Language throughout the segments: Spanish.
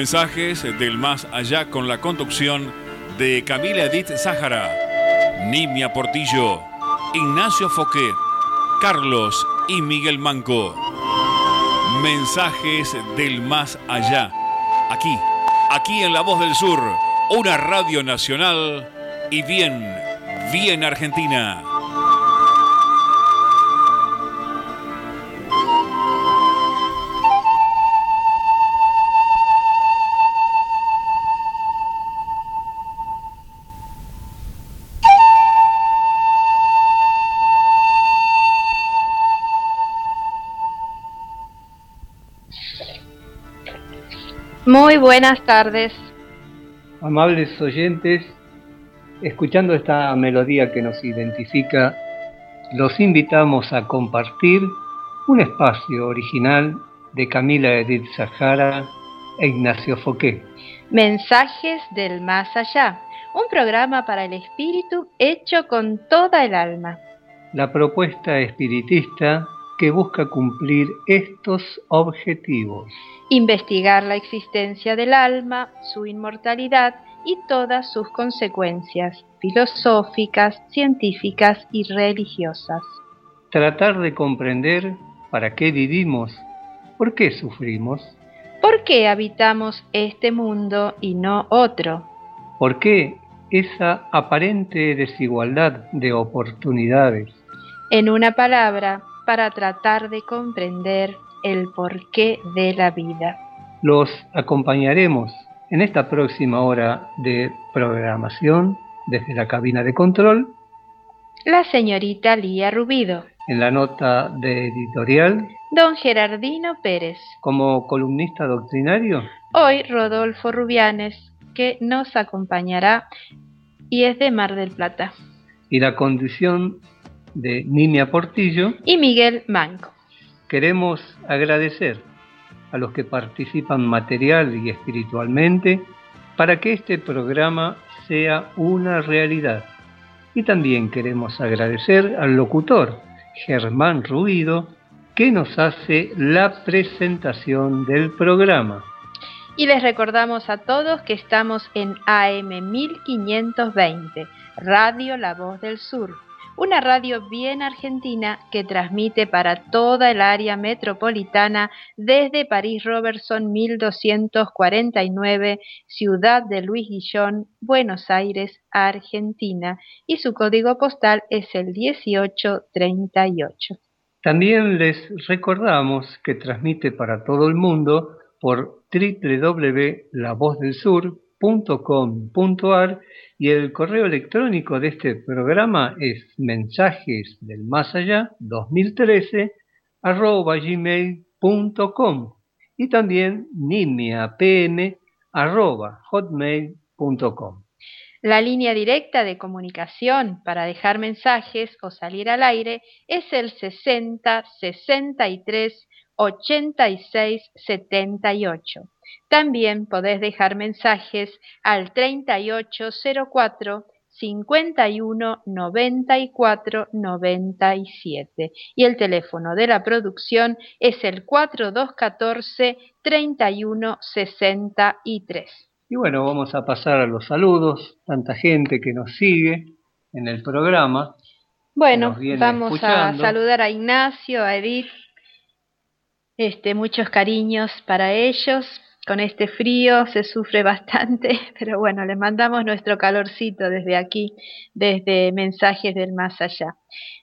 Mensajes del más allá con la conducción de Camila Edith Zájara, Nimia Portillo, Ignacio Foquet, Carlos y Miguel Manco. Mensajes del más allá. Aquí, aquí en La Voz del Sur, una radio nacional y bien, bien argentina. Muy buenas tardes. Amables oyentes, escuchando esta melodía que nos identifica, los invitamos a compartir un espacio original de Camila Edith Sahara e Ignacio Foqué. Mensajes del más allá, un programa para el espíritu hecho con toda el alma. La propuesta espiritista que busca cumplir estos objetivos investigar la existencia del alma, su inmortalidad y todas sus consecuencias filosóficas, científicas y religiosas. Tratar de comprender para qué vivimos, por qué sufrimos. ¿Por qué habitamos este mundo y no otro? ¿Por qué esa aparente desigualdad de oportunidades? En una palabra, para tratar de comprender el porqué de la vida. Los acompañaremos en esta próxima hora de programación desde la cabina de control. La señorita Lía Rubido. En la nota de editorial. Don Gerardino Pérez. Como columnista doctrinario. Hoy Rodolfo Rubianes, que nos acompañará y es de Mar del Plata. Y la condición de Nimia Portillo. Y Miguel Manco. Queremos agradecer a los que participan material y espiritualmente para que este programa sea una realidad. Y también queremos agradecer al locutor Germán Ruido que nos hace la presentación del programa. Y les recordamos a todos que estamos en AM 1520, Radio La Voz del Sur una radio bien argentina que transmite para toda el área metropolitana desde París Robertson 1249, Ciudad de Luis Guillón, Buenos Aires, Argentina, y su código postal es el 1838. También les recordamos que transmite para todo el mundo por www.lavozdelsur.com.ar y el correo electrónico de este programa es mensajes del más allá 2013 arroba gmail.com y también nimiapm arroba hotmail.com. La línea directa de comunicación para dejar mensajes o salir al aire es el 60 63 86 78. También podés dejar mensajes al 3804 51 94 97 y el teléfono de la producción es el 4214 31 63. Y bueno, vamos a pasar a los saludos, tanta gente que nos sigue en el programa. Bueno, vamos a saludar a Ignacio, a Edith, este, muchos cariños para ellos. Con este frío se sufre bastante, pero bueno, les mandamos nuestro calorcito desde aquí, desde Mensajes del Más Allá.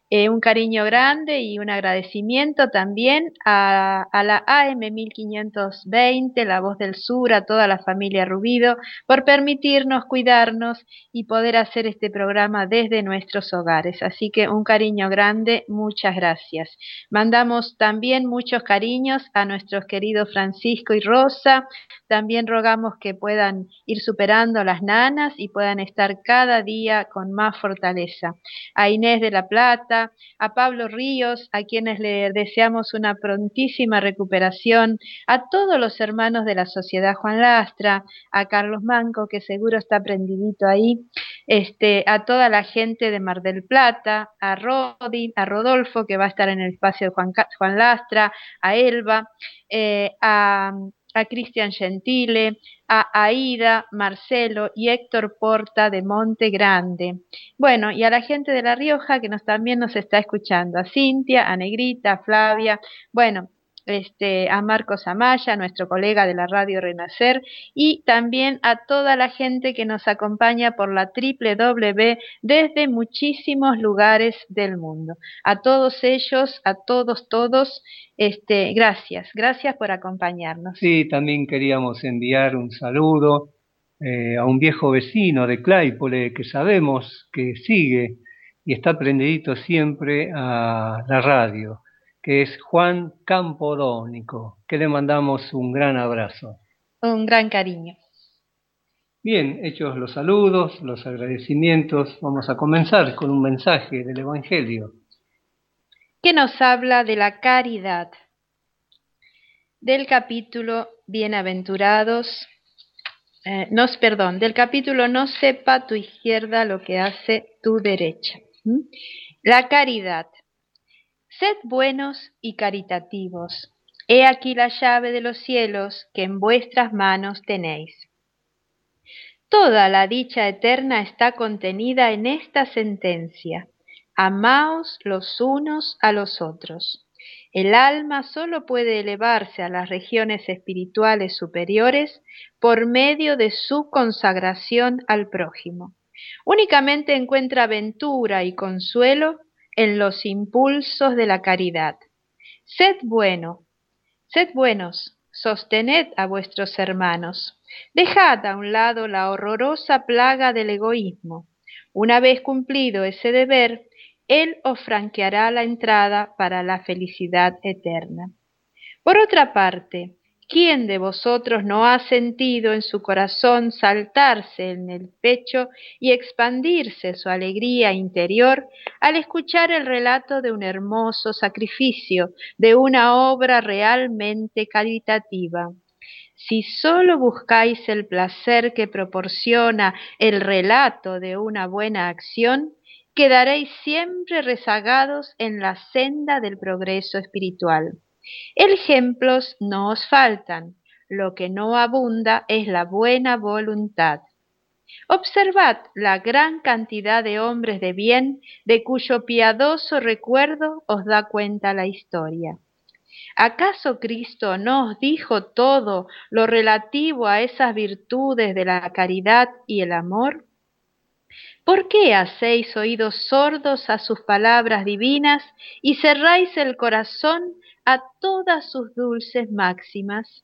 Eh, un cariño grande y un agradecimiento también a, la AM 1520, La Voz del Sur, a toda la familia Rubido, por permitirnos cuidarnos y poder hacer este programa desde nuestros hogares. Así que un cariño grande, muchas gracias. Mandamos también muchos cariños a nuestros queridos Francisco y Rosa. También rogamos que puedan ir superando las nanas y puedan estar cada día con más fortaleza. A Inés de la Plata, a Pablo Ríos, a quienes le deseamos una prontísima recuperación, a todos los hermanos de la Sociedad Juan Lastra, a Carlos Manco, que seguro está prendidito ahí, este, a toda la gente de Mar del Plata, a Rodi, a Rodolfo, que va a estar en el espacio de Juan, Lastra, a Elba, eh, a a Cristian Gentile, a Aida, Marcelo y Héctor Porta de Monte Grande. Bueno, y a la gente de La Rioja que nos, también nos está escuchando, a Cintia, a Negrita, a Flavia, bueno, este, a Marcos Amaya, nuestro colega de la radio Renacer, y también a toda la gente que nos acompaña por la www desde muchísimos lugares del mundo. A todos ellos, a todos, todos, este, gracias, gracias por acompañarnos. Sí, también queríamos enviar un saludo eh, a un viejo vecino de Claypole que sabemos que sigue y está prendidito siempre a la radio que es Juan Campodónico, que le mandamos un gran abrazo. Un gran cariño. Bien, hechos los saludos, los agradecimientos, vamos a comenzar con un mensaje del Evangelio. Que nos habla de la caridad. Del capítulo Bienaventurados, eh, nos, perdón, del capítulo No sepa tu izquierda lo que hace tu derecha. La caridad. Sed buenos y caritativos. He aquí la llave de los cielos que en vuestras manos tenéis. Toda la dicha eterna está contenida en esta sentencia. Amaos los unos a los otros. El alma solo puede elevarse a las regiones espirituales superiores por medio de su consagración al prójimo. Únicamente encuentra ventura y consuelo en los impulsos de la caridad. Sed bueno, sed buenos, sostened a vuestros hermanos. Dejad a un lado la horrorosa plaga del egoísmo. Una vez cumplido ese deber, Él os franqueará la entrada para la felicidad eterna. Por otra parte, ¿Quién de vosotros no ha sentido en su corazón saltarse en el pecho y expandirse su alegría interior al escuchar el relato de un hermoso sacrificio, de una obra realmente caritativa? Si solo buscáis el placer que proporciona el relato de una buena acción, quedaréis siempre rezagados en la senda del progreso espiritual. Ejemplos no os faltan, lo que no abunda es la buena voluntad. Observad la gran cantidad de hombres de bien de cuyo piadoso recuerdo os da cuenta la historia. ¿Acaso Cristo no os dijo todo lo relativo a esas virtudes de la caridad y el amor? ¿Por qué hacéis oídos sordos a sus palabras divinas y cerráis el corazón a todas sus dulces máximas.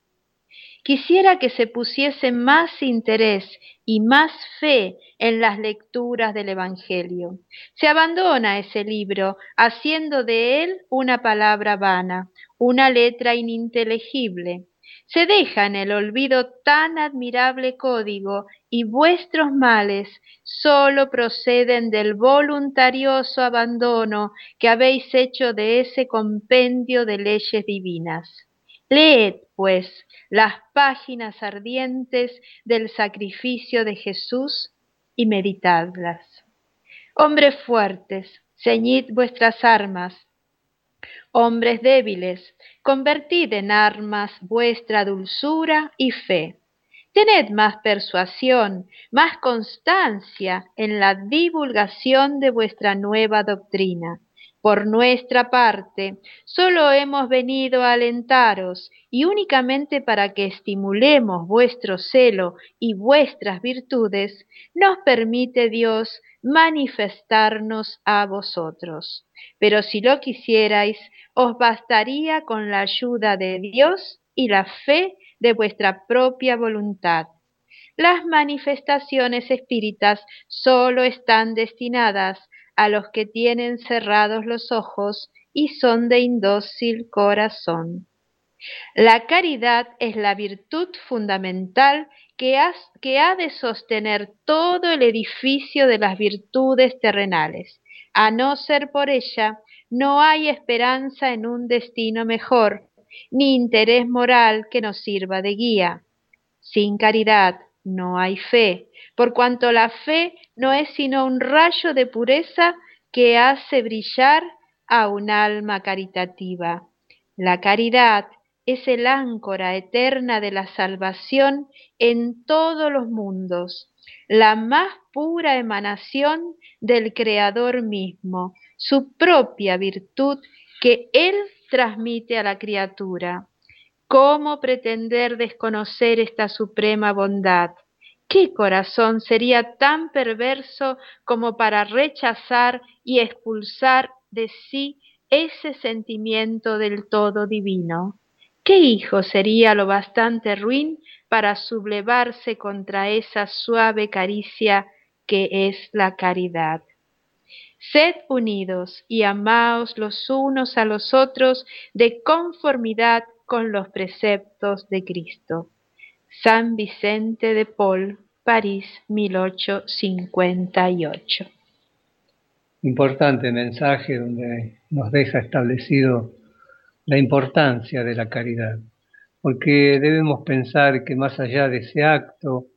Quisiera que se pusiese más interés y más fe en las lecturas del Evangelio. Se abandona ese libro haciendo de él una palabra vana, una letra ininteligible, se deja en el olvido tan admirable código y vuestros males sólo proceden del voluntarioso abandono que habéis hecho de ese compendio de leyes divinas. Leed, pues, las páginas ardientes del sacrificio de Jesús y meditadlas. Hombres fuertes, ceñid vuestras armas. Hombres débiles, convertid en armas vuestra dulzura y fe. Tened más persuasión, más constancia en la divulgación de vuestra nueva doctrina. Por nuestra parte, solo hemos venido a alentaros y únicamente para que estimulemos vuestro celo y vuestras virtudes, nos permite Dios manifestarnos a vosotros. Pero si lo quisierais, os bastaría con la ayuda de Dios y la fe de vuestra propia voluntad. Las manifestaciones espíritas solo están destinadas a los que tienen cerrados los ojos y son de indócil corazón. La caridad es la virtud fundamental que, que, ha de sostener todo el edificio de las virtudes terrenales. A no ser por ella, no hay esperanza en un destino mejor, ni interés moral que nos sirva de guía. Sin caridad no hay fe, por cuanto la fe no es sino un rayo de pureza que hace brillar a un alma caritativa. La caridad es el áncora eterna de la salvación en todos los mundos, la más pura emanación del Creador mismo, su propia virtud que Él transmite a la criatura. ¿Cómo pretender desconocer esta suprema bondad? ¿Qué corazón sería tan perverso como para rechazar y expulsar de sí ese sentimiento del todo divino? ¿Qué hijo sería lo bastante ruin para sublevarse contra esa suave caricia que es la caridad? Sed unidos y amaos los unos a los otros de conformidad con los preceptos de Cristo. San Vicente de Paul, París, 1858. Importante mensaje donde nos deja establecido la importancia de la caridad, porque debemos pensar que más allá de ese acto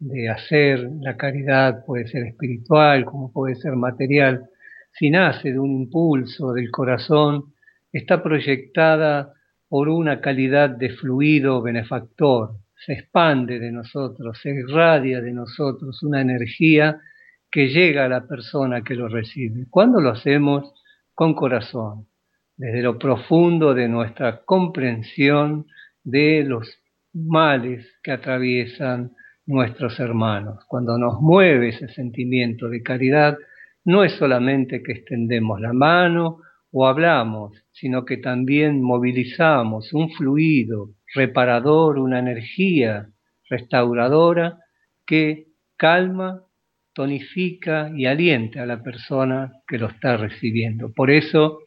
de hacer, la caridad puede ser espiritual como puede ser material, si nace de un impulso del corazón, está proyectada por una calidad de fluido benefactor, se expande de nosotros, se irradia de nosotros una energía que llega a la persona que lo recibe. Cuando lo hacemos con corazón, desde lo profundo de nuestra comprensión de los males que atraviesan nuestros hermanos. Cuando nos mueve ese sentimiento de caridad, no es solamente que extendemos la mano o hablamos, sino que también movilizamos un fluido reparador, una energía restauradora que calma, tonifica y alienta a la persona que lo está recibiendo. Por eso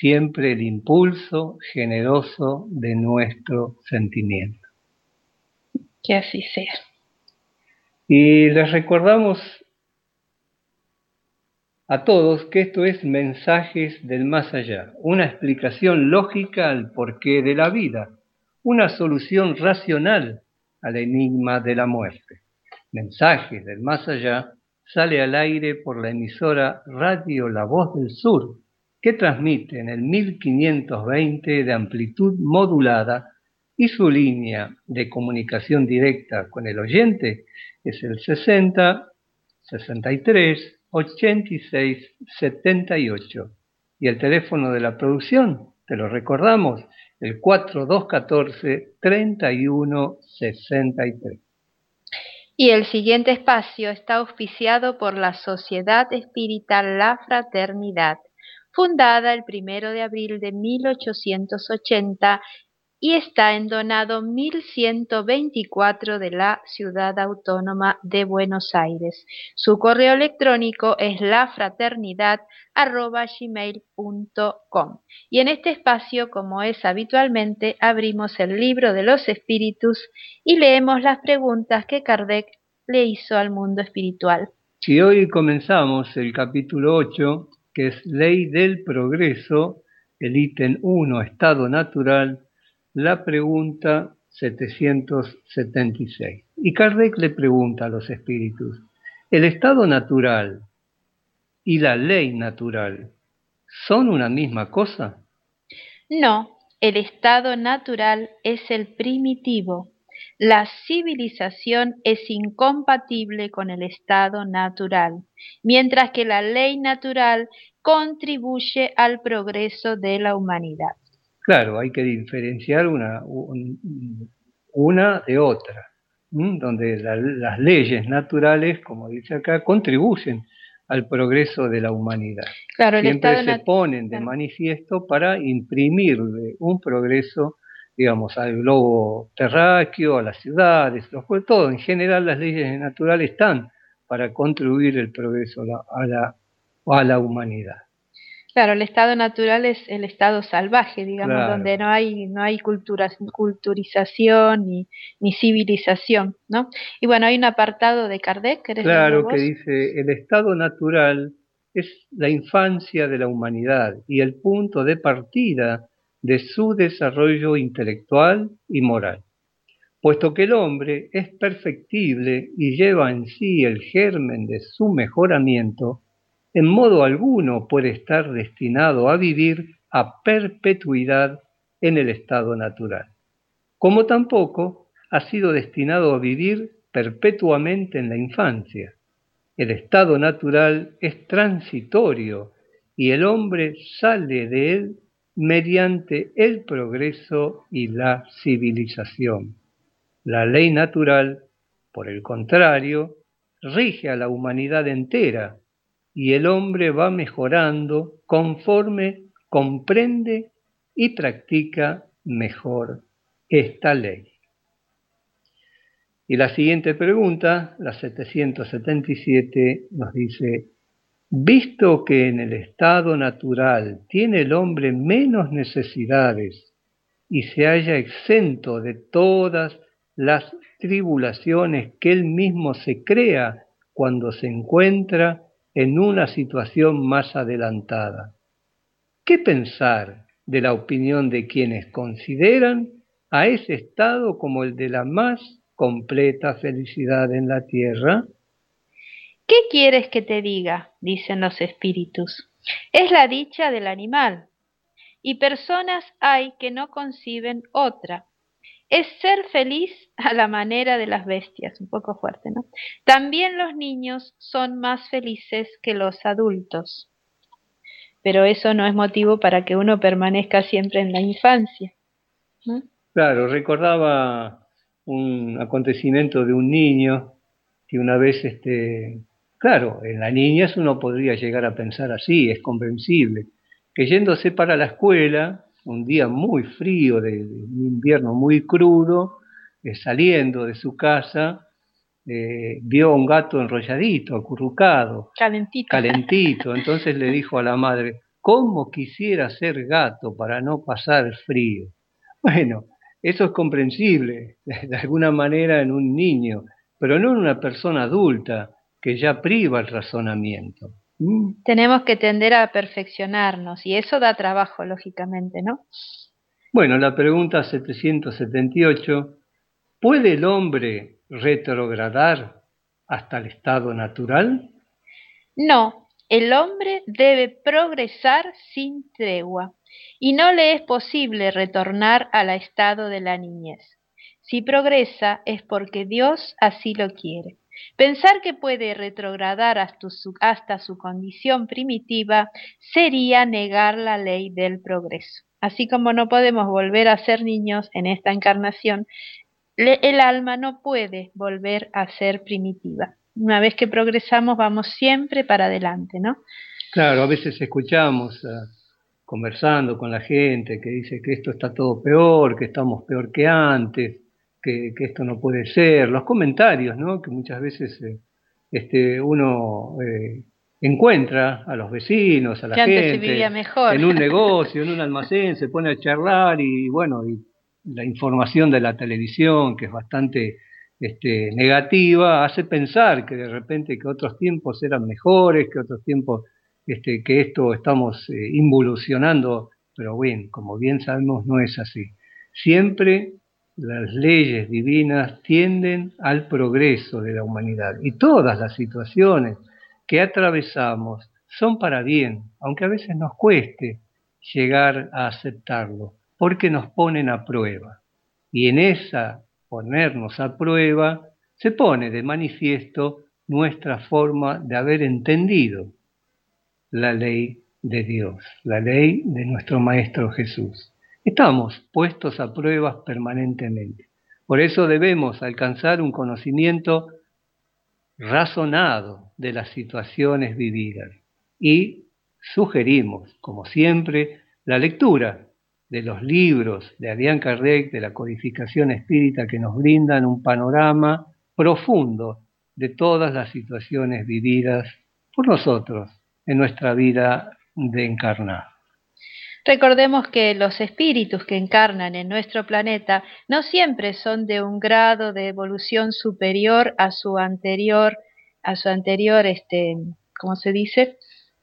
siempre el impulso generoso de nuestro sentimiento. Que así sea. Y les recordamos a todos que esto es Mensajes del Más Allá, una explicación lógica al porqué de la vida, una solución racional al enigma de la muerte. Mensajes del Más Allá sale al aire por la emisora Radio La Voz del Sur que transmite en el 1520 de amplitud modulada y su línea de comunicación directa con el oyente es el 60 63 86 78 y el teléfono de la producción, te lo recordamos, el 4214 31 63. Y el siguiente espacio está auspiciado por la Sociedad Espiritual La Fraternidad fundada el primero de abril de 1880 y está en donado 1124 de la Ciudad Autónoma de Buenos Aires. Su correo electrónico es lafraternidad.gmail.com y en este espacio, como es habitualmente, abrimos el libro de los espíritus y leemos las preguntas que Kardec le hizo al mundo espiritual. Si hoy comenzamos el capítulo 8, que es Ley del Progreso, el ítem 1, Estado Natural, la pregunta 776. Y Kardec le pregunta a los espíritus, ¿el estado natural y la ley natural son una misma cosa? No, el estado natural es el primitivo. La civilización es incompatible con el estado natural, mientras que la ley natural contribuye al progreso de la humanidad. Claro, hay que diferenciar una, una de otra, donde las leyes naturales, como dice acá, contribuyen al progreso de la humanidad. Claro, Siempre se ponen de manifiesto para imprimirle un progreso digamos, al globo terráqueo, a las ciudades, todo. En general las leyes naturales están para contribuir el progreso a la, a la humanidad. Claro, el estado natural es el estado salvaje, digamos, donde no hay, no hay cultura, culturización ni, ni, civilización, ¿no? Y bueno, hay un apartado de Kardec. Claro, que dice, el estado natural es la infancia de la humanidad y el punto de partida de su desarrollo intelectual y moral. Puesto que el hombre es perfectible y lleva en sí el germen de su mejoramiento, en modo alguno puede estar destinado a vivir a perpetuidad en el estado natural, como tampoco ha sido destinado a vivir perpetuamente en la infancia. El estado natural es transitorio y el hombre sale de él mediante el progreso y la civilización. La ley natural, por el contrario, rige a la humanidad entera y el hombre va mejorando conforme comprende y practica mejor esta ley. Y la siguiente pregunta, la 777, nos dice, visto que en el estado natural tiene el hombre menos necesidades y se halla exento de todas las tribulaciones que él mismo se crea cuando se encuentra en una situación más adelantada. ¿Qué pensar de la opinión de quienes consideran a ese estado como el de la más completa felicidad en la tierra? ¿Qué quieres que te diga? dicen los espíritus. Es la dicha del animal. Y personas hay que no conciben otra. Es ser feliz a la manera de las bestias, un poco fuerte, ¿no? También los niños son más felices que los adultos. Pero eso no es motivo para que uno permanezca siempre en la infancia. Claro, recordaba un acontecimiento de un niño que una vez, este, claro, en la niñez uno podría llegar a pensar así, es comprensible, que yéndose para la escuela, un día muy frío, de, un invierno muy crudo, eh, saliendo de su casa, eh, vio un gato enrolladito, acurrucado, calentito. calentito. Entonces le dijo a la madre, ¿cómo quisiera ser gato para no pasar frío? Bueno, eso es comprensible, de alguna manera, en un niño, pero no en una persona adulta que ya priva el razonamiento. ¿Mm? Tenemos que tender a perfeccionarnos y eso da trabajo, lógicamente, ¿no? Bueno, la pregunta 778, ¿puede el hombre retrogradar hasta el estado natural? No, el hombre debe progresar sin tregua y no le es posible retornar al estado de la niñez. Si progresa es porque Dios así lo quiere. Pensar que puede retrogradar hasta su, hasta su, condición primitiva sería negar la ley del progreso. Así como no podemos volver a ser niños en esta encarnación, el alma no puede volver a ser primitiva. Una vez que progresamos vamos siempre para adelante, ¿no? Claro, a veces escuchamos conversando con la gente que dice que esto está todo peor, que estamos peor que antes, que, esto no puede ser, los comentarios, ¿no? Que muchas veces eh, este, uno eh, encuentra a los vecinos, a la gente, en un negocio, en un almacén, se pone a charlar y bueno, y la información de la televisión, que es bastante este, negativa, hace pensar que de repente que otros tiempos eran mejores, que otros tiempos este, que esto estamos eh, involucionando, pero bien, como bien sabemos, no es así. Siempre las leyes divinas tienden al progreso de la humanidad y todas las situaciones que atravesamos son para bien, aunque a veces nos cueste llegar a aceptarlo, porque nos ponen a prueba. Y en esa ponernos a prueba se pone de manifiesto nuestra forma de haber entendido la ley de Dios, la ley de nuestro Maestro Jesús. Estamos puestos a pruebas permanentemente. Por eso debemos alcanzar un conocimiento razonado de las situaciones vividas y sugerimos, como siempre, la lectura de los libros de Adrián Kardec, de la codificación espírita, que nos brindan un panorama profundo de todas las situaciones vividas por nosotros en nuestra vida de encarnar. Recordemos que los espíritus que encarnan en nuestro planeta no siempre son de un grado de evolución superior a su anterior, a su anterior, este, ¿cómo se dice?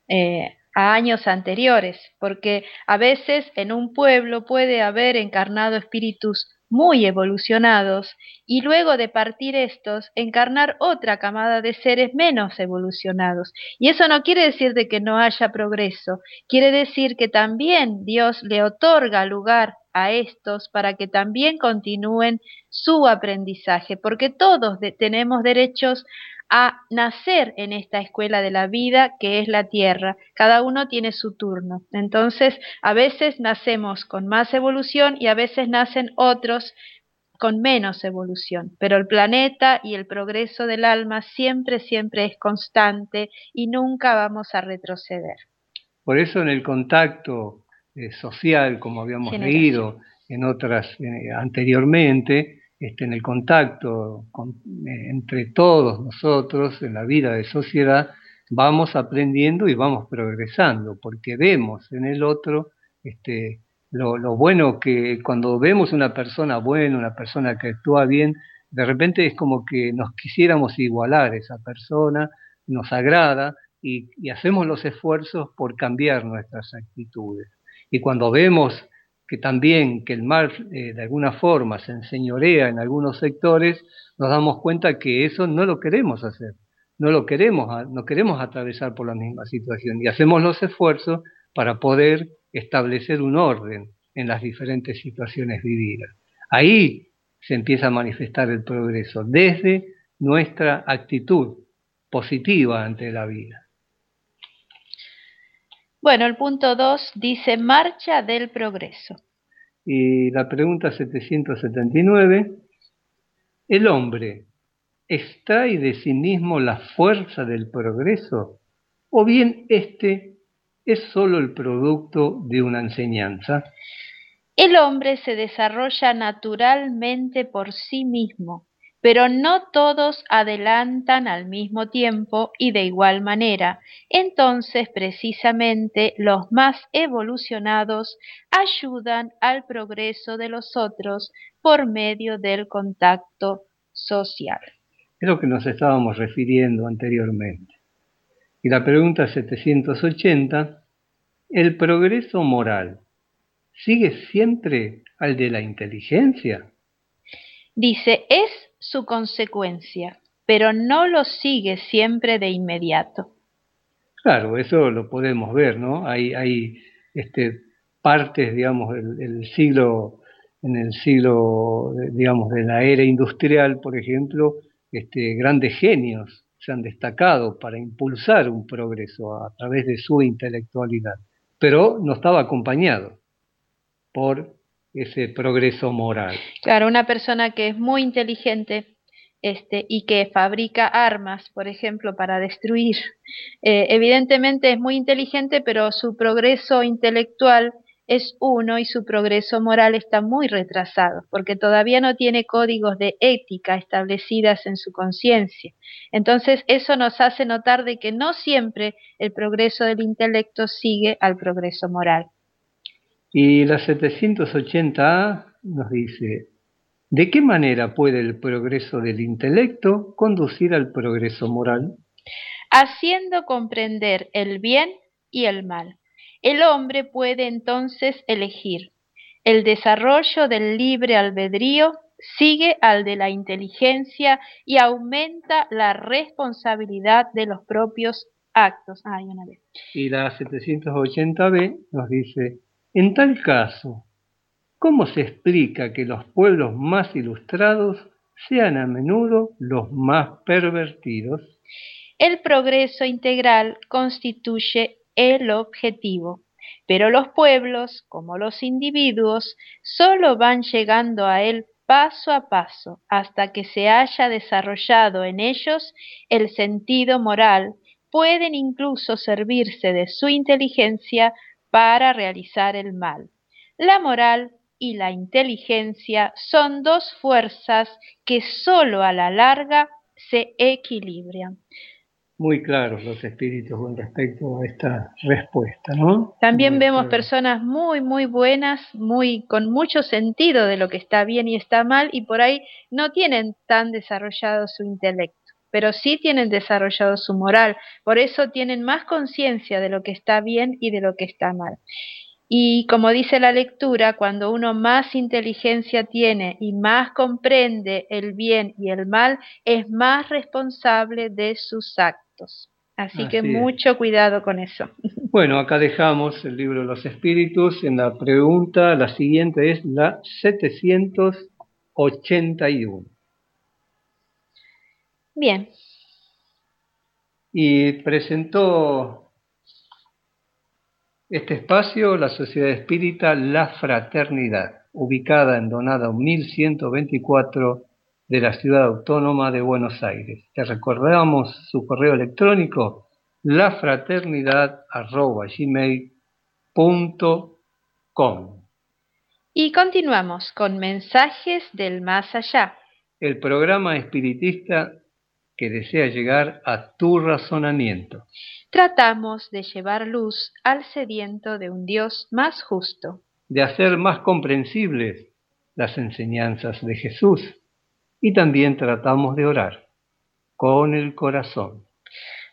Eh, a años anteriores, porque a veces en un pueblo puede haber encarnado espíritus muy evolucionados y luego de partir estos, encarnar otra camada de seres menos evolucionados. Y eso no quiere decir de que no haya progreso, quiere decir que también Dios le otorga lugar a estos para que también continúen su aprendizaje, porque todos tenemos derechos a nacer en esta escuela de la vida que es la Tierra. Cada uno tiene su turno. Entonces, a veces nacemos con más evolución y a veces nacen otros con menos evolución. Pero el planeta y el progreso del alma siempre, siempre es constante y nunca vamos a retroceder. Por eso en el contacto eh, social, como habíamos leído en otras eh, anteriormente, este, en el contacto eh, entre todos nosotros en la vida de sociedad, vamos aprendiendo y vamos progresando, porque vemos en el otro este, lo, bueno que cuando vemos una persona buena, una persona que actúa bien, de repente es como que nos quisiéramos igualar a esa persona, nos agrada y hacemos los esfuerzos por cambiar nuestras actitudes. Y cuando vemos que también que el mal eh, de alguna forma se enseñorea en algunos sectores, nos damos cuenta que eso no lo queremos hacer, no lo queremos, no queremos atravesar por la misma situación y hacemos los esfuerzos para poder establecer un orden en las diferentes situaciones vividas. Ahí se empieza a manifestar el progreso desde nuestra actitud positiva ante la vida. Bueno, el punto 2 dice marcha del progreso. Y la pregunta 779, ¿el hombre extrae de sí mismo la fuerza del progreso o bien este es solo el producto de una enseñanza? El hombre se desarrolla naturalmente por sí mismo pero no todos adelantan al mismo tiempo y de igual manera. Entonces, precisamente, los más evolucionados ayudan al progreso de los otros por medio del contacto social. Es lo que nos estábamos refiriendo anteriormente. Y la pregunta 780, ¿el progreso moral sigue siempre al de la inteligencia? Dice, es su consecuencia, pero no lo sigue siempre de inmediato. Claro, eso lo podemos ver, ¿no? Hay, hay este, partes, digamos, del siglo, en el siglo, digamos, de la era industrial, por ejemplo, este, grandes genios se han destacado para impulsar un progreso a través de su intelectualidad, pero no estaba acompañado por ese progreso moral. Claro, una persona que es muy inteligente este, y que fabrica armas, por ejemplo, para destruir, eh, evidentemente es muy inteligente, pero su progreso intelectual es uno y su progreso moral está muy retrasado, porque todavía no tiene códigos de ética establecidas en su conciencia. Entonces, eso nos hace notar de que no siempre el progreso del intelecto sigue al progreso moral. Y la 780A nos dice, ¿de qué manera puede el progreso del intelecto conducir al progreso moral? Haciendo comprender el bien y el mal. El hombre puede entonces elegir. El desarrollo del libre albedrío sigue al de la inteligencia y aumenta la responsabilidad de los propios actos. Ah, una vez. Y la 780B nos dice, en tal caso, ¿cómo se explica que los pueblos más ilustrados sean a menudo los más pervertidos? El progreso integral constituye el objetivo, pero los pueblos, como los individuos, solo van llegando a él paso a paso hasta que se haya desarrollado en ellos el sentido moral, pueden incluso servirse de su inteligencia para realizar el mal. La moral y la inteligencia son dos fuerzas que sólo a la larga se equilibran. Muy claros los espíritus con respecto a esta respuesta, ¿no? También vemos personas muy, muy buenas, muy, con mucho sentido de lo que está bien y está mal, y por ahí no tienen tan desarrollado su intelecto pero sí tienen desarrollado su moral, por eso tienen más conciencia de lo que está bien y de lo que está mal. Y como dice la lectura, cuando uno más inteligencia tiene y más comprende el bien y el mal, es más responsable de sus actos. Así, que mucho cuidado con eso. Bueno, acá dejamos el libro de los espíritus. En la pregunta, la siguiente es la 781. Bien. Y presentó este espacio la Sociedad Espírita La Fraternidad, ubicada en Donada 1124 de la Ciudad Autónoma de Buenos Aires. Te recordamos su correo electrónico lafraternidad.gmail.com Y continuamos con mensajes del más allá. El programa espiritista que desea llegar a tu razonamiento. Tratamos de llevar luz al sediento de un Dios más justo. De hacer más comprensibles las enseñanzas de Jesús y también tratamos de orar con el corazón.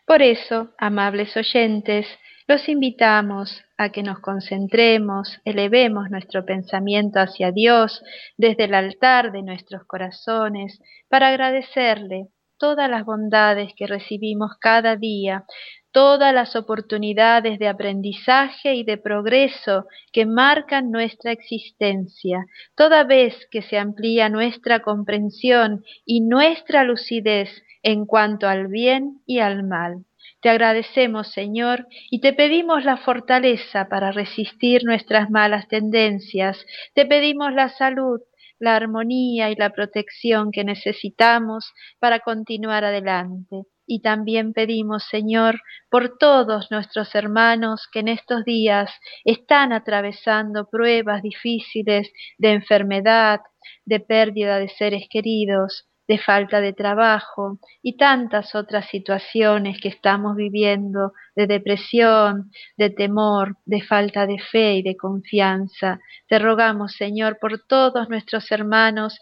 Por eso, amables oyentes, los invitamos a que nos concentremos, elevemos nuestro pensamiento hacia Dios desde el altar de nuestros corazones para agradecerle todas las bondades que recibimos cada día, todas las oportunidades de aprendizaje y de progreso que marcan nuestra existencia, toda vez que se amplía nuestra comprensión y nuestra lucidez en cuanto al bien y al mal. Te agradecemos, Señor, y te pedimos la fortaleza para resistir nuestras malas tendencias. Te pedimos la salud, la armonía y la protección que necesitamos para continuar adelante. Y también pedimos, Señor, por todos nuestros hermanos que en estos días están atravesando pruebas difíciles de enfermedad, de pérdida de seres queridos, de falta de trabajo y tantas otras situaciones que estamos viviendo de depresión, de temor, de falta de fe y de confianza. Te rogamos, Señor, por todos nuestros hermanos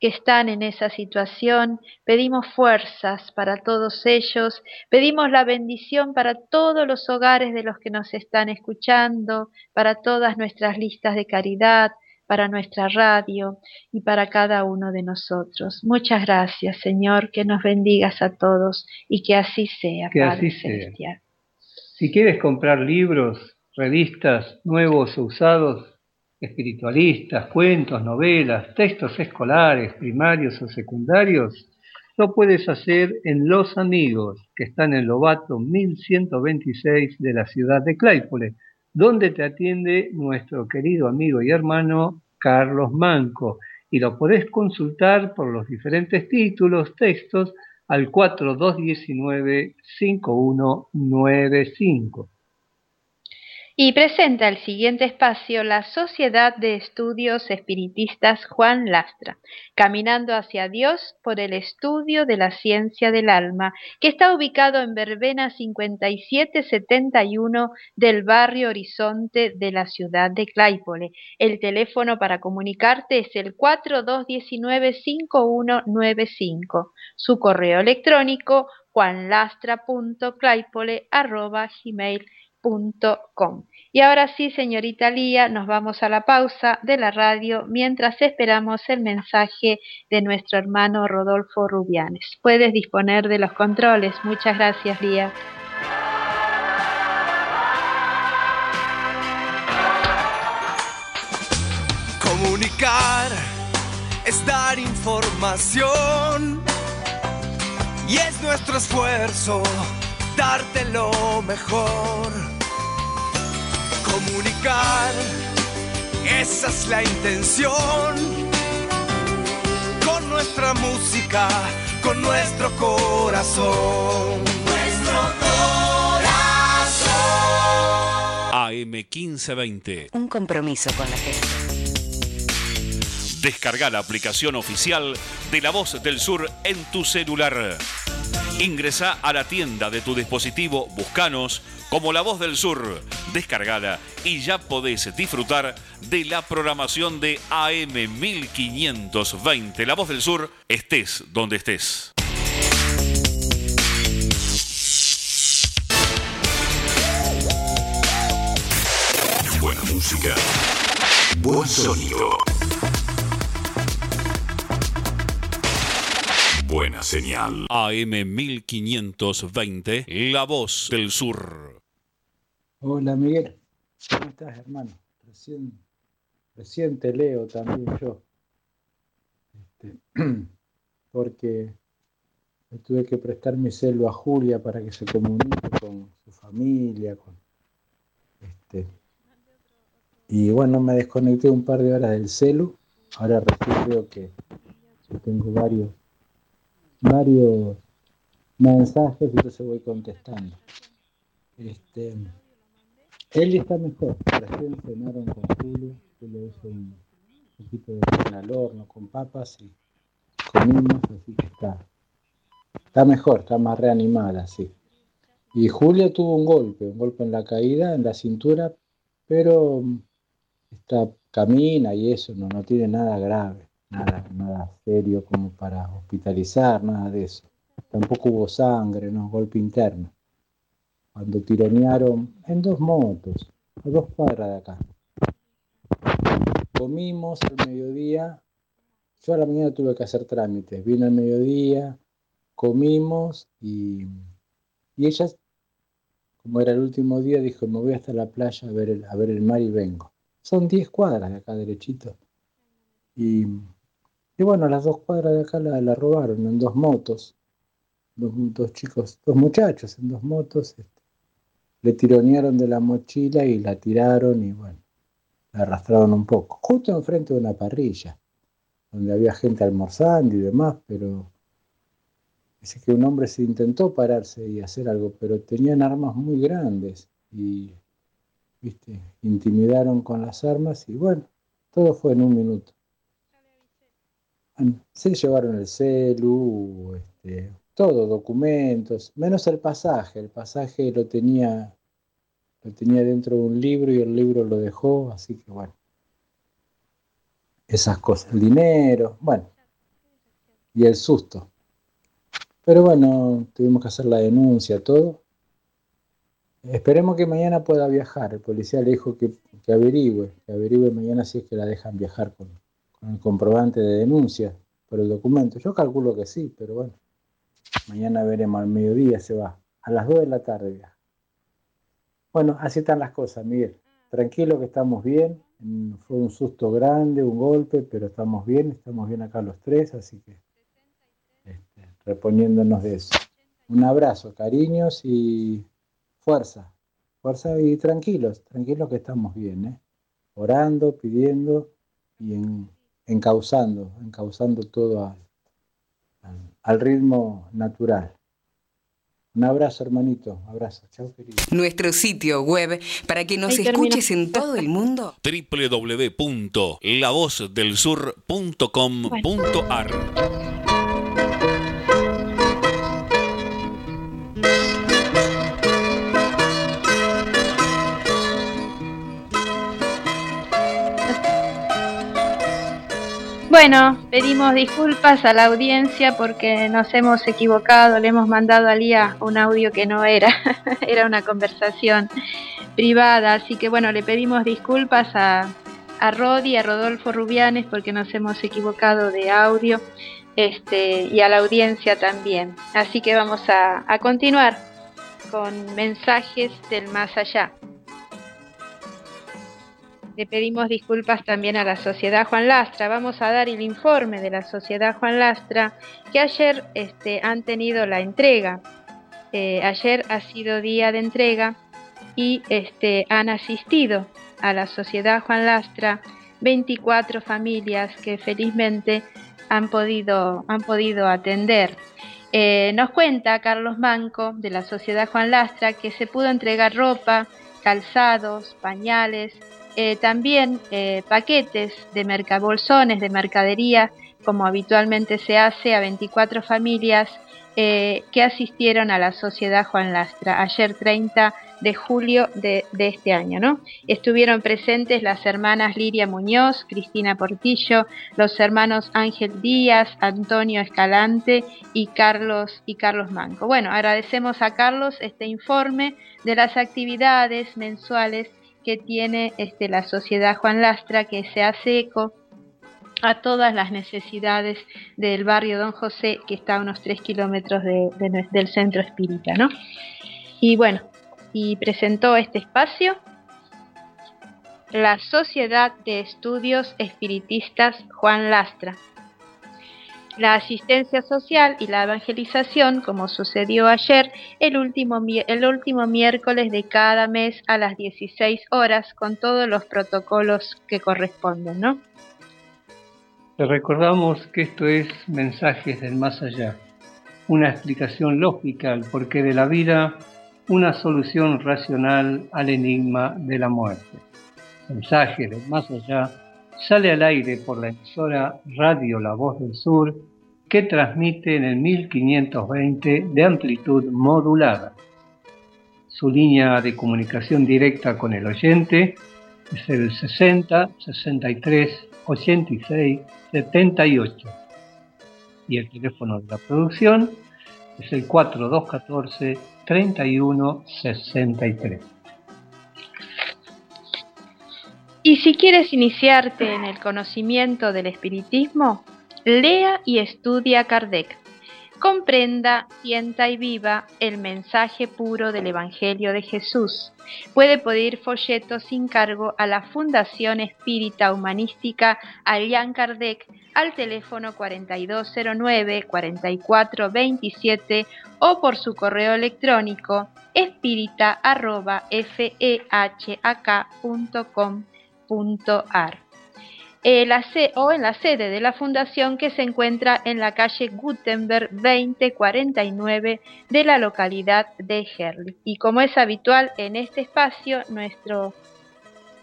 que están en esa situación, pedimos fuerzas para todos ellos, pedimos la bendición para todos los hogares de los que nos están escuchando, para todas nuestras listas de caridad, para nuestra radio y para cada uno de nosotros. Muchas gracias, Señor, que nos bendigas a todos y que así sea, que así Sea. Si quieres comprar libros, revistas nuevos o usados, espiritualistas, cuentos, novelas, textos escolares, primarios o secundarios, lo puedes hacer en Los Amigos, que están en Lobato 1126 de la ciudad de Claypole, donde te atiende nuestro querido amigo y hermano Carlos Manco, y lo podés consultar por los diferentes títulos, textos, al 4219-5195 y presenta el siguiente espacio la Sociedad de Estudios Espiritistas Juan Lastra, Caminando hacia Dios por el estudio de la ciencia del alma, que está ubicado en Verbena 5771 del barrio Horizonte de la ciudad de Claypole. El teléfono para comunicarte es el 4219-5195. Su correo electrónico juanlastra.claypole.gmail.com y ahora sí, señorita Lía, nos vamos a la pausa de la radio mientras esperamos el mensaje de nuestro hermano Rodolfo Rubianes. Puedes disponer de los controles. Muchas gracias, Lía. Comunicar es dar información y es nuestro esfuerzo darte lo mejor. Comunicar, esa es la intención. Con nuestra música, con nuestro corazón. Nuestro corazón. AM 1520. Un compromiso con la gente. Descarga la aplicación oficial de La Voz del Sur en tu celular. Ingresa a la tienda de tu dispositivo, buscanos como La Voz del Sur, descargala y ya podés disfrutar de la programación de AM 1520. La Voz del Sur, estés donde estés. Bueno música. Buen sonido. Buena señal. AM 1520, La Voz del Sur. Hola Miguel, ¿cómo estás hermano? Recién, recién te leo también yo. Este, porque tuve que prestar mi celo a Julia para que se comunique con su familia, con este. Y bueno, me desconecté un par de horas del celu. Ahora recién veo que tengo varios, varios mensajes, y entonces voy contestando. Este, él está mejor. Recién cenaron con Julio. Julio hizo un poquito de pan al horno con papas y comimos, así que está, está mejor, está más reanimada, sí. Y Julia tuvo un golpe, un golpe en la caída, en la cintura, pero está, camina y eso, no, no tiene nada grave, nada, nada serio como para hospitalizar, nada de eso. Tampoco hubo sangre, no, golpe interno. Cuando tironearon en dos motos, a dos cuadras de acá. Comimos al mediodía, yo a la mañana tuve que hacer trámites, vino al mediodía, comimos y, y ella, como era el último día, dijo, me voy hasta la playa a ver el, a ver el mar y vengo. Son 10 cuadras de acá derechito. Y, y bueno, las dos cuadras de acá la, robaron en dos motos. Dos, chicos, dos muchachos en dos motos. Este, le tironearon de la mochila y la tiraron y bueno, la arrastraron un poco. Justo enfrente de una parrilla, donde había gente almorzando y demás, pero Dice que un hombre se intentó pararse y hacer algo, pero tenían armas muy grandes y ¿viste? intimidaron con las armas y bueno, todo fue en un minuto. Se llevaron el celu, este, todo, documentos, menos el pasaje. El pasaje lo tenía, lo tenía dentro de un libro y el libro lo dejó, así que bueno. Esas cosas, el dinero, bueno. Y el susto. Pero bueno, tuvimos que hacer la denuncia, todo. Esperemos que mañana pueda viajar. El policía le dijo que, averigüe, que averigüe mañana si es que la dejan viajar con, el comprobante de denuncia por el documento. Yo calculo que sí, pero bueno. Mañana veremos al mediodía, se va. A las 2 de la tarde viaja. Bueno, así están las cosas, Miguel. Tranquilo que estamos bien. Fue un susto grande, un golpe, pero estamos bien, estamos bien acá los tres, así que reponiéndonos de eso. Un abrazo, cariños y fuerza, fuerza y tranquilos, tranquilos que estamos bien, ¿eh? orando, pidiendo y en, encauzando, encauzando todo al, al, ritmo natural. Un abrazo, hermanito. Abrazo. Chao, querido. Nuestro sitio web para que nos escuches en todo el mundo. www.lavozdelsur.com.ar Bueno, pedimos disculpas a la audiencia porque nos hemos equivocado, le hemos mandado a Lía un audio que no era, era una conversación privada, así que bueno, le pedimos disculpas a, a Rodi, a Rodolfo Rubianes porque nos hemos equivocado de audio este, y a la audiencia también. Así que vamos a, a continuar con mensajes del más allá. Le pedimos disculpas también a la Sociedad Juan Lastra. Vamos a dar el informe de la Sociedad Juan Lastra que ayer este, han tenido la entrega. Eh, ayer ha sido día de entrega y este, han asistido a la Sociedad Juan Lastra 24 familias que felizmente han podido, han podido atender. Eh, nos cuenta Carlos Manco de la Sociedad Juan Lastra que se pudo entregar ropa, calzados, pañales, eh, también eh, paquetes de mercabolsones, de mercadería, como habitualmente se hace a 24 familias eh, que asistieron a la Sociedad Juan Lastra ayer 30 de julio de, este año. ¿no? Estuvieron presentes las hermanas Liria Muñoz, Cristina Portillo, los hermanos Ángel Díaz, Antonio Escalante y Carlos, y Carlos Manco. Bueno, agradecemos a Carlos este informe de las actividades mensuales que tiene este, la sociedad Juan Lastra, que se hace eco a todas las necesidades del barrio Don José, que está a unos 3 kilómetros del centro espírita, ¿no? Y bueno, y presentó este espacio la Sociedad de Estudios Espiritistas Juan Lastra. La asistencia social y la evangelización, como sucedió ayer, el último, el último miércoles de cada mes a las 16 horas, con todos los protocolos que corresponden, ¿no? Te recordamos que esto es Mensajes del Más Allá, una explicación lógica al porqué de la vida, una solución racional al enigma de la muerte. Mensajes del Más Allá sale al aire por la emisora Radio La Voz del Sur que transmite en el 1520 de amplitud modulada. Su línea de comunicación directa con el oyente es el 60 63 86 78 y el teléfono de la producción es el 4214 31 63. Y si quieres iniciarte en el conocimiento del espiritismo, lea y estudia Kardec. Comprenda, sienta y viva el mensaje puro del Evangelio de Jesús. Puede pedir folletos sin cargo a la Fundación Espírita Humanística Allan Kardec al teléfono 4209-4427 o por su correo electrónico espírita.fehak.com.ar eh, o en la sede de la fundación que se encuentra en la calle Gutenberg 2049 de la localidad de Herli. Y como es habitual en este espacio, nuestro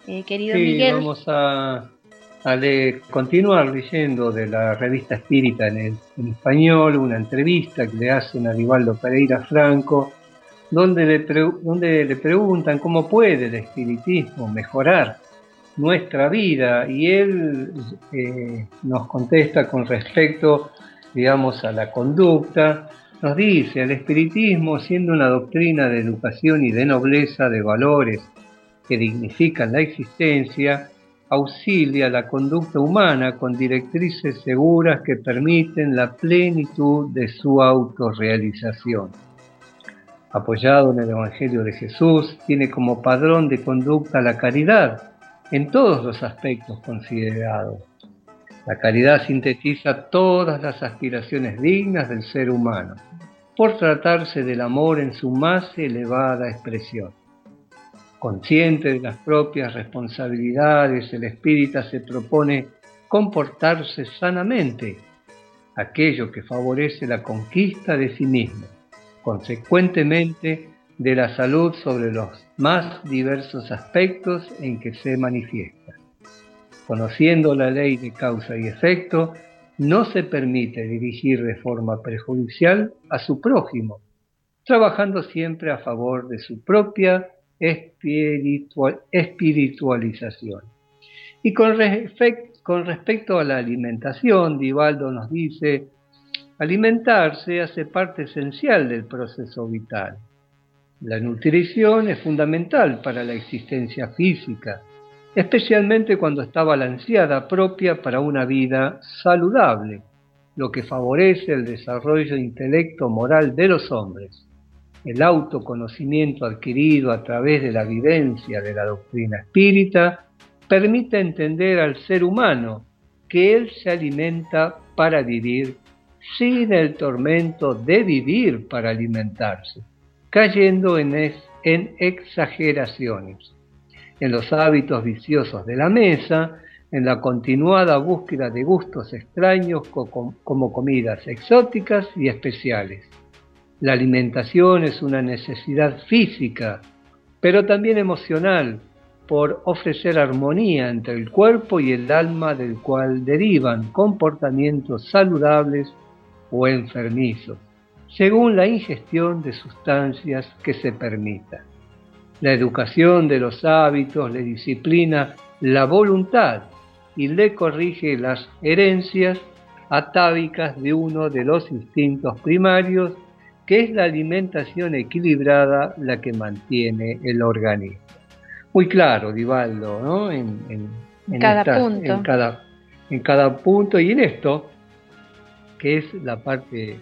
eh, querido sí, Miguel... Vamos a, continuar leyendo de la revista Espírita en, español una entrevista que le hacen a Rivaldo Pereira Franco, donde le, donde le preguntan cómo puede el espiritismo mejorar nuestra vida y él eh, nos contesta con respecto, digamos, a la conducta, nos dice, el espiritismo siendo una doctrina de educación y de nobleza de valores que dignifican la existencia, auxilia la conducta humana con directrices seguras que permiten la plenitud de su autorrealización. Apoyado en el Evangelio de Jesús, tiene como padrón de conducta la caridad, en todos los aspectos considerados. La caridad sintetiza todas las aspiraciones dignas del ser humano, por tratarse del amor en su más elevada expresión. Consciente de las propias responsabilidades, el espírita se propone comportarse sanamente, aquello que favorece la conquista de sí mismo. Consecuentemente, de la salud sobre los más diversos aspectos en que se manifiesta. Conociendo la ley de causa y efecto, no se permite dirigir de forma perjudicial a su prójimo, trabajando siempre a favor de su propia espiritualización. Y con, con respecto a la alimentación, Divaldo nos dice, alimentarse hace parte esencial del proceso vital la nutrición es fundamental para la existencia física, especialmente cuando está balanceada propia para una vida saludable, lo que favorece el desarrollo intelecto moral de los hombres. El autoconocimiento adquirido a través de la vivencia de la doctrina espírita permite entender al ser humano que él se alimenta para vivir sin el tormento de vivir para alimentarse cayendo en, exageraciones, en los hábitos viciosos de la mesa, en la continuada búsqueda de gustos extraños como comidas exóticas y especiales. La alimentación es una necesidad física, pero también emocional, por ofrecer armonía entre el cuerpo y el alma del cual derivan comportamientos saludables o enfermizos según la ingestión de sustancias que se permita. La educación de los hábitos le disciplina la voluntad y le corrige las herencias atávicas de uno de los instintos primarios, que es la alimentación equilibrada la que mantiene el organismo. muy claro, Divaldo, ¿no? En, cada punto. En cada, en cada punto y en esto, que es la parte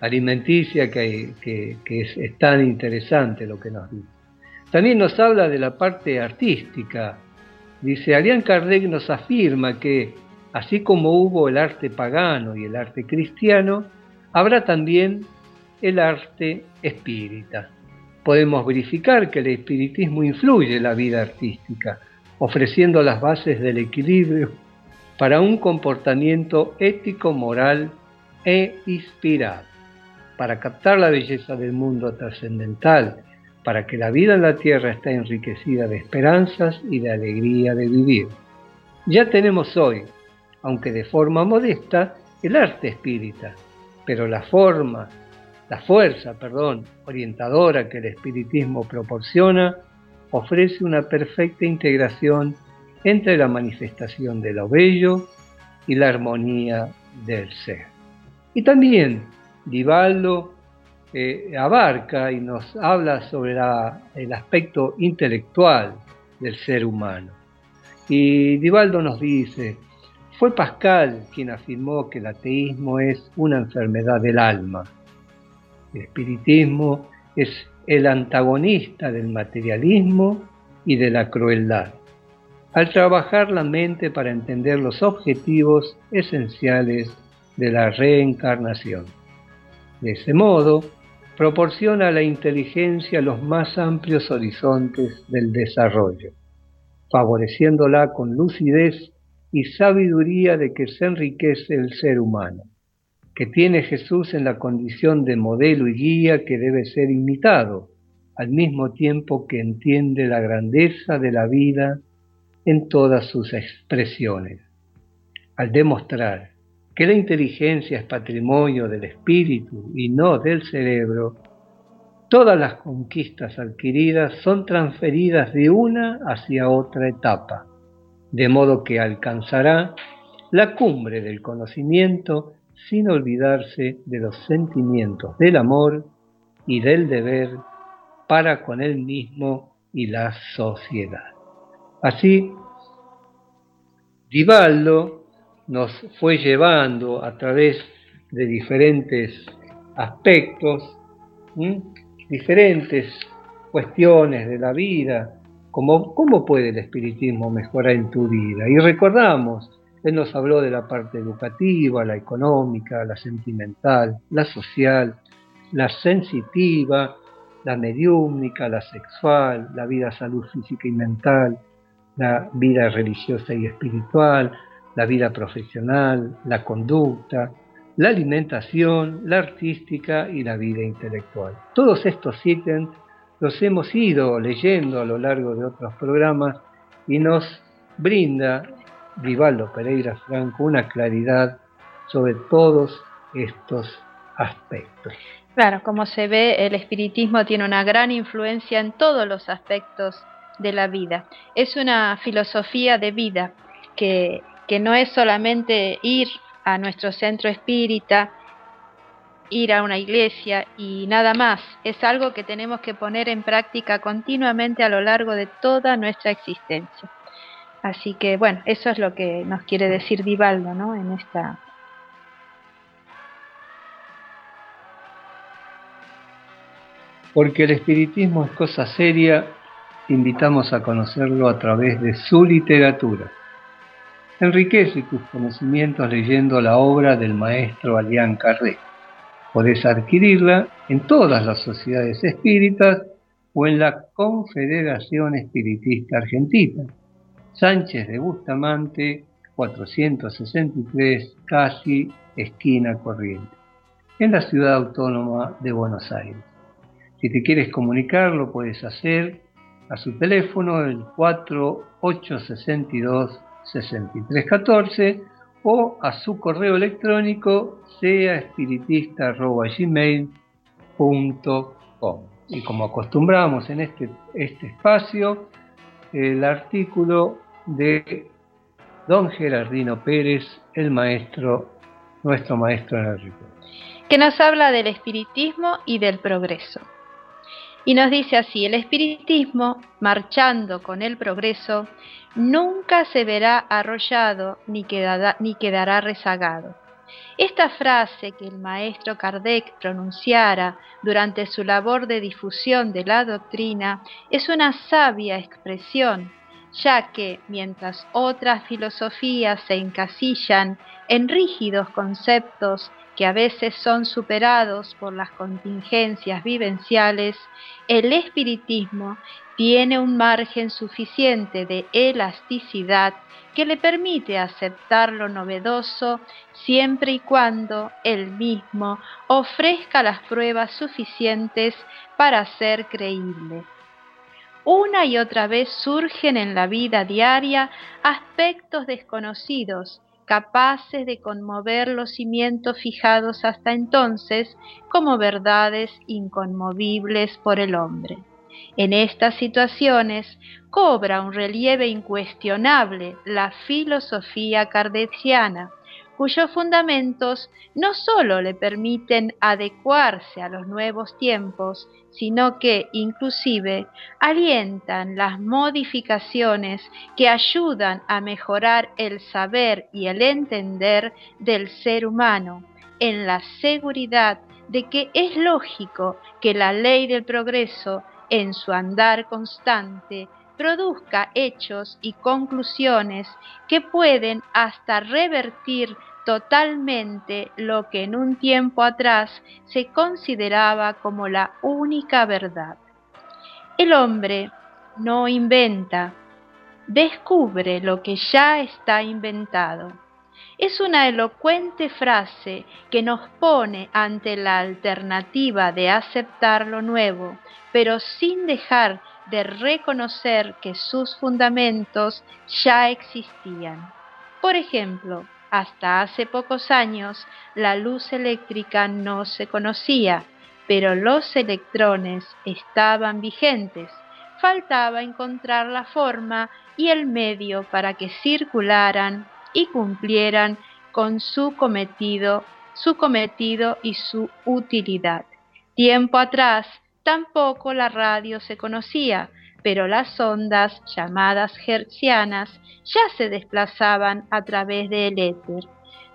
alimenticia que, es, tan interesante lo que nos dice. También nos habla de la parte artística. Dice, Alian Kardec nos afirma que así como hubo el arte pagano y el arte cristiano, habrá también el arte espírita. Podemos verificar que el espiritismo influye en la vida artística, ofreciendo las bases del equilibrio para un comportamiento ético, moral e inspirado para captar la belleza del mundo trascendental, para que la vida en la tierra esté enriquecida de esperanzas y de alegría de vivir. Ya tenemos hoy, aunque de forma modesta, el arte espírita, pero la forma, la fuerza, perdón, orientadora que el espiritismo proporciona ofrece una perfecta integración entre la manifestación de lo bello y la armonía del ser. Y también Divaldo eh, abarca y nos habla sobre el aspecto intelectual del ser humano. Y Divaldo nos dice, fue Pascal quien afirmó que el ateísmo es una enfermedad del alma. El espiritismo es el antagonista del materialismo y de la crueldad. Al trabajar la mente para entender los objetivos esenciales de la reencarnación. De ese modo, proporciona a la inteligencia los más amplios horizontes del desarrollo, favoreciéndola con lucidez y sabiduría de que se enriquece el ser humano, que tiene Jesús en la condición de modelo y guía que debe ser imitado, al mismo tiempo que entiende la grandeza de la vida en todas sus expresiones, al demostrar que la inteligencia es patrimonio del espíritu y no del cerebro, todas las conquistas adquiridas son transferidas de una hacia otra etapa, de modo que alcanzará la cumbre del conocimiento sin olvidarse de los sentimientos del amor y del deber para con él mismo y la sociedad. Así, Divaldo nos fue llevando a través de diferentes aspectos, diferentes cuestiones de la vida, como cómo puede el espiritismo mejorar en tu vida. Y recordamos, él nos habló de la parte educativa, la económica, la sentimental, la social, la sensitiva, la mediúmnica, la sexual, la vida salud física y mental, la vida religiosa y espiritual, la vida profesional, la conducta, la alimentación, la artística y la vida intelectual. Todos estos ítems los hemos ido leyendo a lo largo de otros programas y nos brinda Vivaldo Pereira Franco una claridad sobre todos estos aspectos. Claro, como se ve, el espiritismo tiene una gran influencia en todos los aspectos de la vida. Es una filosofía de vida que que no es solamente ir a nuestro centro espírita, ir a una iglesia y nada más, es algo que tenemos que poner en práctica continuamente a lo largo de toda nuestra existencia. Así que bueno, eso es lo que nos quiere decir Vivaldo, ¿no? En esta Porque el espiritismo es cosa seria, invitamos a conocerlo a través de su literatura. Enriquece tus conocimientos leyendo la obra del maestro Alián Carré. Podés adquirirla en todas las sociedades espíritas o en la Confederación Espiritista Argentina. Sánchez de Bustamante, 463, casi esquina corriente, en la ciudad autónoma de Buenos Aires. Si te quieres comunicar, lo puedes hacer a su teléfono, el 4862 6314 o a su correo electrónico seaespiritista.gmail.com Y como acostumbramos en este, este espacio, el artículo de don Gerardino Pérez, el maestro, nuestro maestro en el Que nos habla del espiritismo y del progreso. Y nos dice así, el espiritismo, marchando con el progreso, nunca se verá arrollado ni quedará, rezagado. Esta frase que el maestro Kardec pronunciara durante su labor de difusión de la doctrina es una sabia expresión, ya que mientras otras filosofías se encasillan en rígidos conceptos que a veces son superados por las contingencias vivenciales, el espiritismo tiene un margen suficiente de elasticidad que le permite aceptar lo novedoso siempre y cuando él mismo ofrezca las pruebas suficientes para ser creíble. Una y otra vez surgen en la vida diaria aspectos desconocidos capaces de conmover los cimientos fijados hasta entonces como verdades inconmovibles por el hombre. En estas situaciones cobra un relieve incuestionable la filosofía kardeciana, cuyos fundamentos no sólo le permiten adecuarse a los nuevos tiempos, sino que inclusive alientan las modificaciones que ayudan a mejorar el saber y el entender del ser humano, en la seguridad de que es lógico que la ley del progreso en su andar constante produzca hechos y conclusiones que pueden hasta revertir totalmente lo que en un tiempo atrás se consideraba como la única verdad. El hombre no inventa, descubre lo que ya está inventado. Es una elocuente frase que nos pone ante la alternativa de aceptar lo nuevo, pero sin dejar de reconocer que sus fundamentos ya existían. Por ejemplo, hasta hace pocos años la luz eléctrica no se conocía, pero los electrones estaban vigentes. Faltaba encontrar la forma y el medio para que circularan y cumplieran con su cometido, su cometido y su utilidad. Tiempo atrás tampoco la radio se conocía, pero las ondas llamadas hertzianas ya se desplazaban a través del éter.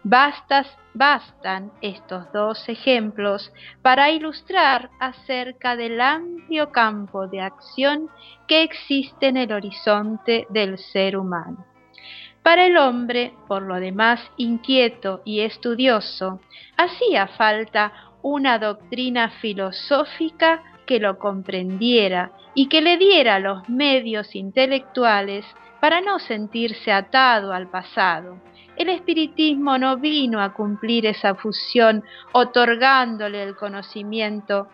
Bastas, bastan estos dos ejemplos para ilustrar acerca del amplio campo de acción que existe en el horizonte del ser humano. Para el hombre, por lo demás inquieto y estudioso, hacía falta una doctrina filosófica que lo comprendiera y que le diera los medios intelectuales para no sentirse atado al pasado. El espiritismo no vino a cumplir esa fusión otorgándole el conocimiento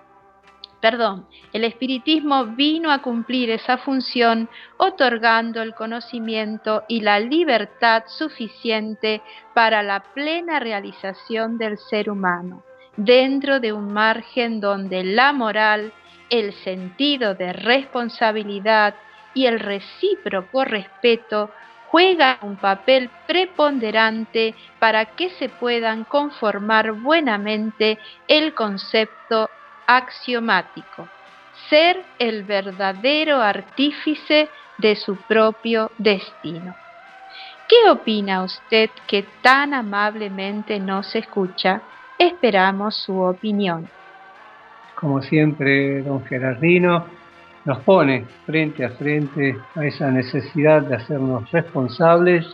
perdón, el espiritismo vino a cumplir esa función otorgando el conocimiento y la libertad suficiente para la plena realización del ser humano, dentro de un margen donde la moral el sentido de responsabilidad y el recíproco respeto juegan un papel preponderante para que se puedan conformar buenamente el concepto axiomático, ser el verdadero artífice de su propio destino. ¿Qué opina usted que tan amablemente nos escucha? Esperamos su opinión como siempre, don Gerardino nos pone frente a frente a esa necesidad de hacernos responsables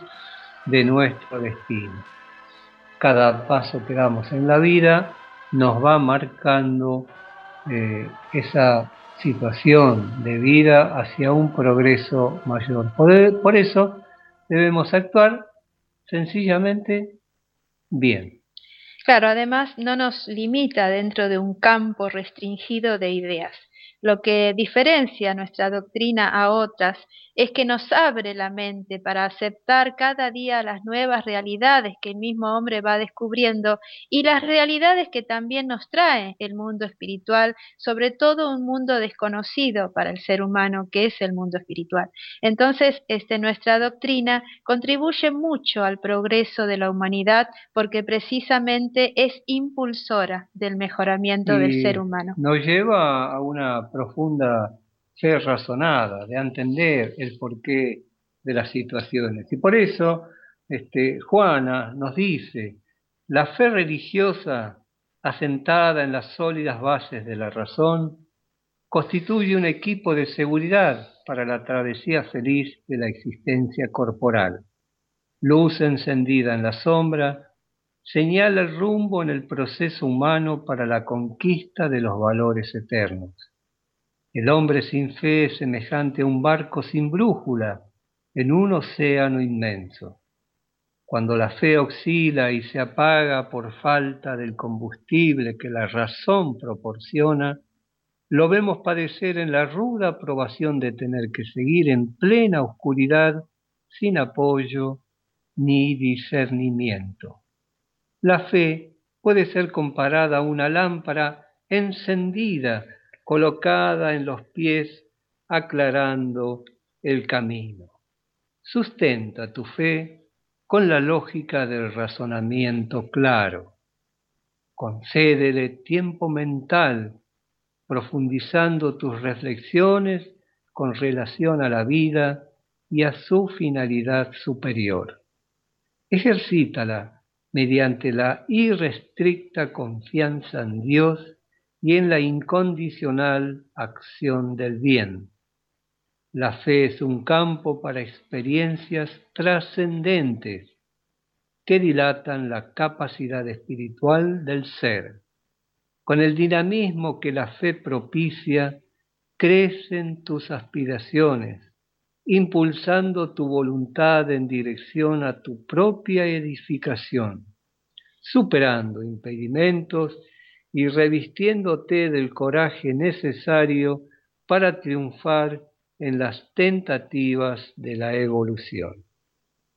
de nuestro destino. Cada paso que damos en la vida nos va marcando eh, esa situación de vida hacia un progreso mayor. por eso debemos actuar sencillamente bien. Claro, además no nos limita dentro de un campo restringido de ideas. Lo que diferencia nuestra doctrina a otras es que nos abre la mente para aceptar cada día las nuevas realidades que el mismo hombre va descubriendo y las realidades que también nos trae el mundo espiritual, sobre todo un mundo desconocido para el ser humano que es el mundo espiritual. Entonces, este, nuestra doctrina contribuye mucho al progreso de la humanidad porque precisamente es impulsora del mejoramiento del ser humano. Nos lleva a una profunda ser razonada, de entender el porqué de las situaciones. Y por eso este, Juana nos dice, la fe religiosa asentada en las sólidas bases de la razón constituye un equipo de seguridad para la travesía feliz de la existencia corporal. Luz encendida en la sombra, señala el rumbo en el proceso humano para la conquista de los valores eternos. El hombre sin fe es semejante a un barco sin brújula en un océano inmenso. Cuando la fe oscila y se apaga por falta del combustible que la razón proporciona, lo vemos padecer en la ruda probación de tener que seguir en plena oscuridad sin apoyo ni discernimiento. La fe puede ser comparada a una lámpara encendida colocada en los pies, aclarando el camino. Sustenta tu fe con la lógica del razonamiento claro. Concédele tiempo mental, profundizando tus reflexiones con relación a la vida y a su finalidad superior. Ejercítala mediante la irrestricta confianza en Dios y en la incondicional acción del bien. La fe es un campo para experiencias trascendentes que dilatan la capacidad espiritual del ser. Con el dinamismo que la fe propicia, crecen tus aspiraciones, impulsando tu voluntad en dirección a tu propia edificación, superando impedimentos y revistiéndote del coraje necesario para triunfar en las tentativas de la evolución.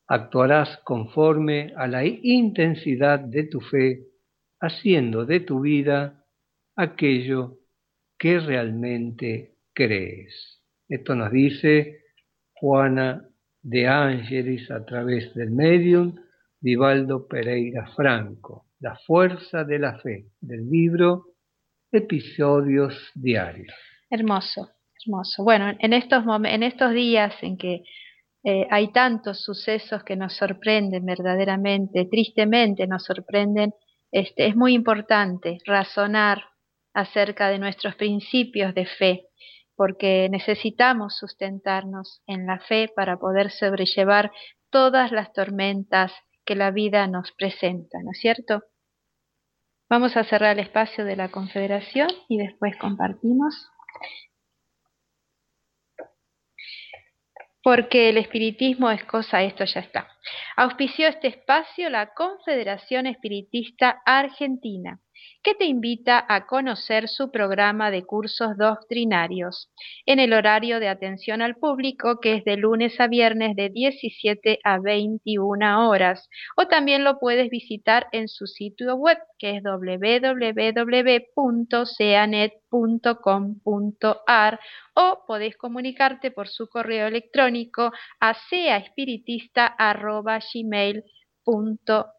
Actuarás conforme a la intensidad de tu fe, haciendo de tu vida aquello que realmente crees. Esto nos dice Juana de Ángeles a través del medium Vivaldo Pereira Franco. La fuerza de la fe, del libro Episodios Diarios. Hermoso, hermoso. Bueno, en estos, en estos días en que eh, hay tantos sucesos que nos sorprenden verdaderamente, tristemente nos sorprenden, este, es muy importante razonar acerca de nuestros principios de fe, porque necesitamos sustentarnos en la fe para poder sobrellevar todas las tormentas que la vida nos presenta, ¿no es cierto? Vamos a cerrar el espacio de la Confederación y después compartimos. Porque el espiritismo es cosa, esto ya está. Auspició este espacio la Confederación Espiritista Argentina que te invita a conocer su programa de cursos doctrinarios en el horario de atención al público que es de lunes a viernes de 17 a 21 horas o también lo puedes visitar en su sitio web que es www.ceanet.com.ar o podés comunicarte por su correo electrónico a seaespiritista.gmail.com.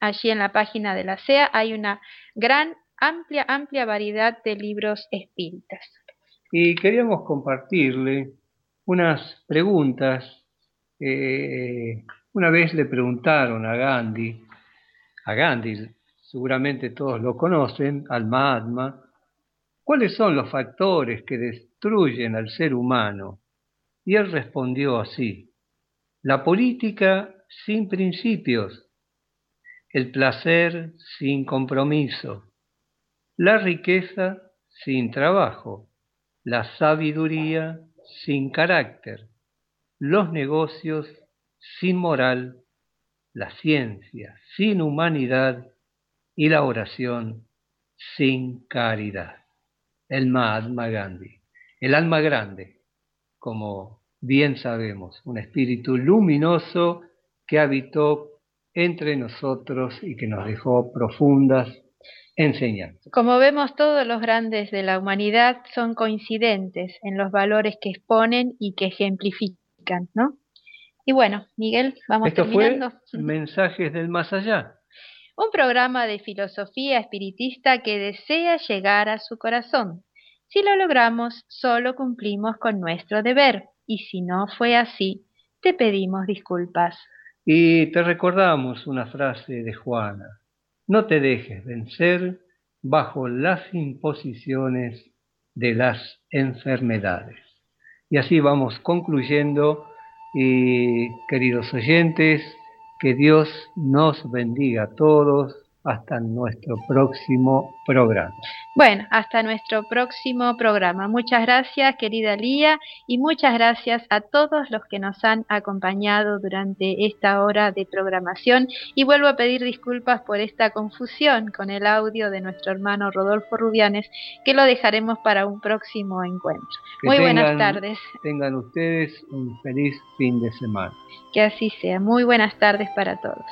Allí en la página de la SEA hay una gran, amplia, amplia variedad de libros espíritas. Y queríamos compartirle unas preguntas. Eh, una vez le preguntaron a Gandhi, a Gandhi, seguramente todos lo conocen, al Mahatma, ¿cuáles son los factores que destruyen al ser humano? Y él respondió así, la política sin principios, el placer sin compromiso, la riqueza sin trabajo, la sabiduría sin carácter, los negocios sin moral, la ciencia sin humanidad y la oración sin caridad. El Mahatma Gandhi, el alma grande, como bien sabemos, un espíritu luminoso que habitó entre nosotros y que nos dejó profundas enseñanzas. Como vemos, todos los grandes de la humanidad son coincidentes en los valores que exponen y que ejemplifican, ¿no? Y bueno, Miguel, vamos Esto terminando. Fue Mensajes del Más Allá. Un programa de filosofía espiritista que desea llegar a su corazón. Si lo logramos, solo cumplimos con nuestro deber, y si no fue así, te pedimos disculpas. Y te recordamos una frase de Juana, no te dejes vencer bajo las imposiciones de las enfermedades. Y así vamos concluyendo y queridos oyentes, que Dios nos bendiga a todos hasta nuestro próximo programa. Bueno, hasta nuestro próximo programa. Muchas gracias, querida Lía, y muchas gracias a todos los que nos han acompañado durante esta hora de programación. Y vuelvo a pedir disculpas por esta confusión con el audio de nuestro hermano Rodolfo Rubianes, que lo dejaremos para un próximo encuentro. Muy buenas tardes. Tengan ustedes un feliz fin de semana. Que así sea. Muy buenas tardes para todos.